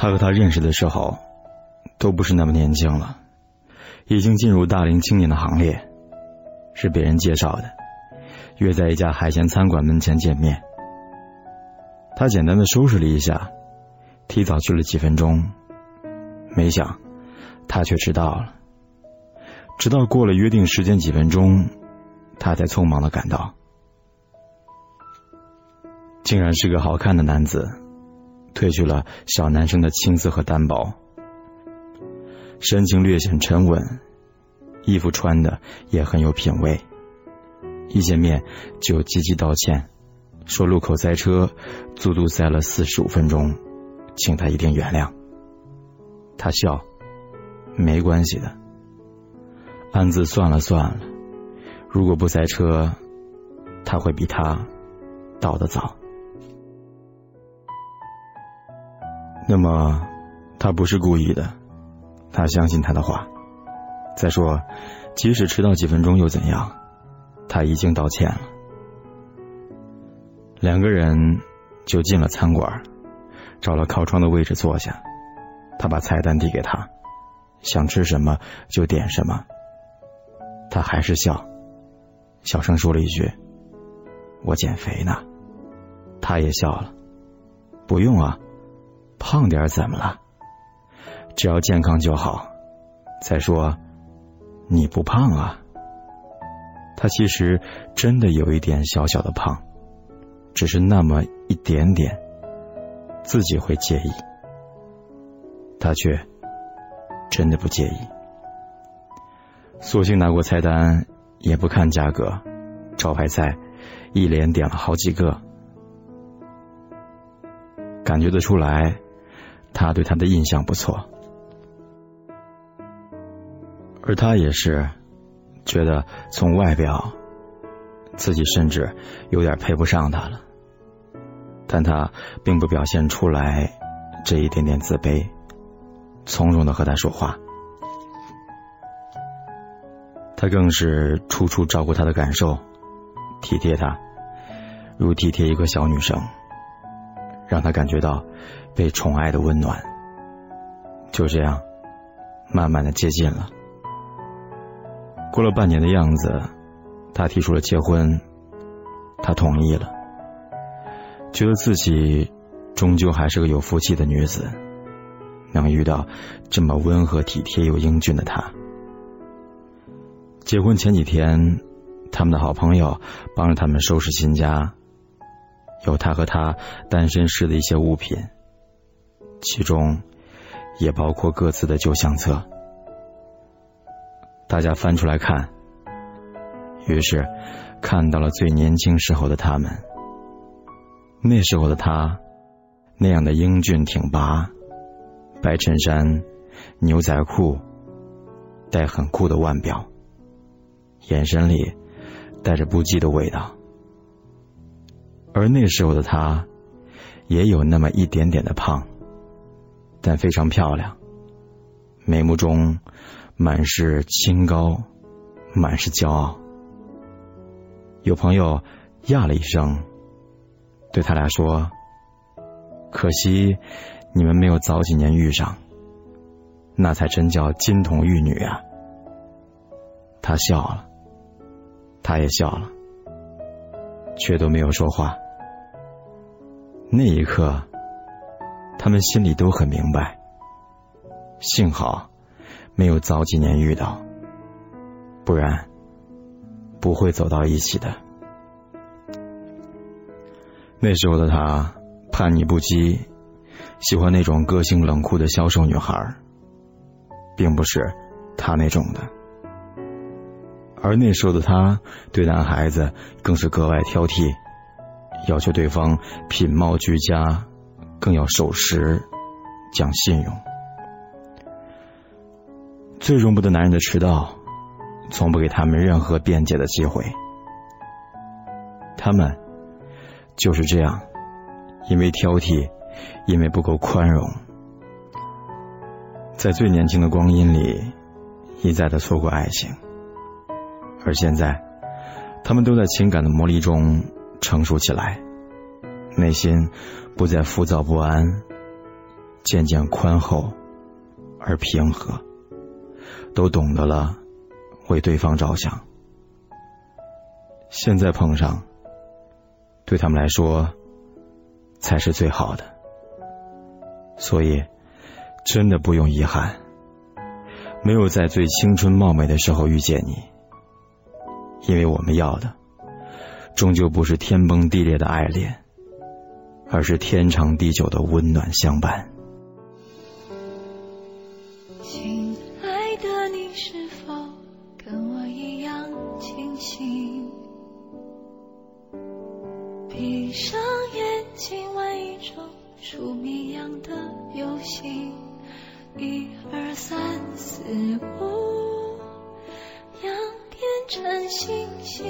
他和他认识的时候，都不是那么年轻了，已经进入大龄青年的行列，是别人介绍的，约在一家海鲜餐馆门前见面。他简单的收拾了一下，提早去了几分钟，没想他却迟到了。直到过了约定时间几分钟，他才匆忙的赶到。竟然是个好看的男子，褪去了小男生的青涩和单薄，神情略显沉稳，衣服穿的也很有品味。一见面就积极道歉，说路口塞车，足足塞了四十五分钟，请他一定原谅。他笑，没关系的。暗自算了算了，如果不塞车，他会比他到的早。那么，他不是故意的，他相信他的话。再说，即使迟到几分钟又怎样？他已经道歉了。两个人就进了餐馆，找了靠窗的位置坐下。他把菜单递给他，想吃什么就点什么。他还是笑，小声说了一句：“我减肥呢。”他也笑了，不用啊。胖点怎么了？只要健康就好。再说，你不胖啊。他其实真的有一点小小的胖，只是那么一点点，自己会介意。他却真的不介意，索性拿过菜单，也不看价格，招牌菜一连点了好几个，感觉得出来。他对他的印象不错，而他也是觉得从外表自己甚至有点配不上他了，但他并不表现出来这一点点自卑，从容的和他说话，他更是处处照顾他的感受，体贴他，如体贴一个小女生。让他感觉到被宠爱的温暖，就这样慢慢的接近了。过了半年的样子，他提出了结婚，他同意了，觉得自己终究还是个有福气的女子，能遇到这么温和体贴又英俊的他。结婚前几天，他们的好朋友帮着他们收拾新家。有他和他单身时的一些物品，其中也包括各自的旧相册。大家翻出来看，于是看到了最年轻时候的他们。那时候的他，那样的英俊挺拔，白衬衫、牛仔裤，带很酷的腕表，眼神里带着不羁的味道。而那时候的她，也有那么一点点的胖，但非常漂亮，眉目中满是清高，满是骄傲。有朋友呀了一声，对他俩说：“可惜你们没有早几年遇上，那才真叫金童玉女啊。”他笑了，他也笑了。却都没有说话。那一刻，他们心里都很明白。幸好没有早几年遇到，不然不会走到一起的。那时候的他叛逆不羁，喜欢那种个性冷酷的消瘦女孩，并不是他那种的。而那时候的他，对男孩子更是格外挑剔，要求对方品貌俱佳，更要守时、讲信用。最容不得男人的迟到，从不给他们任何辩解的机会。他们就是这样，因为挑剔，因为不够宽容，在最年轻的光阴里，一再的错过爱情。而现在，他们都在情感的磨砺中成熟起来，内心不再浮躁不安，渐渐宽厚而平和，都懂得了为对方着想。现在碰上，对他们来说才是最好的，所以真的不用遗憾，没有在最青春貌美的时候遇见你，因为我们要的终究不是天崩地裂的爱恋，而是天长地久的温暖相伴。亲爱的，你是否跟我一样清醒？闭上眼睛玩一种数谜样的游戏，一二三四五，星星，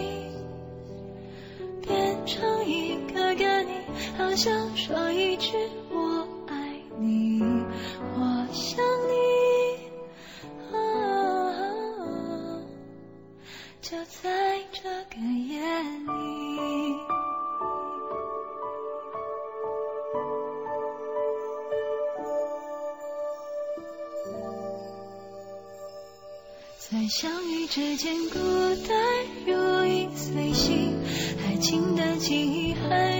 变成一个个你，好想说一句我爱你，我想你，啊，就在这个夜里。在相遇之间，孤单如影随形，爱情的记忆还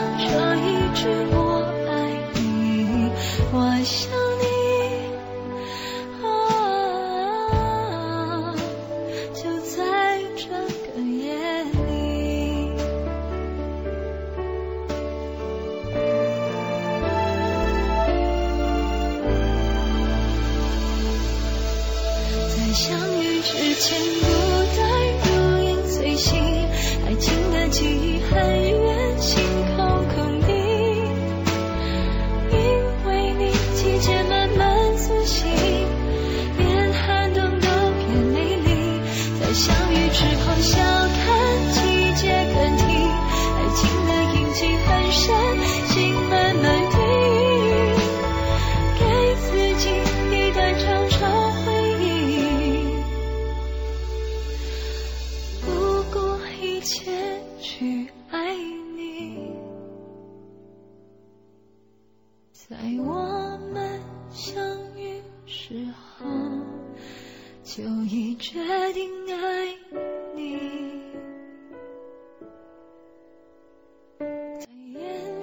好想说一句我爱你，我想你，就在这个夜里。在相遇之前，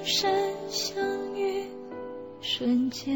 山相遇瞬间，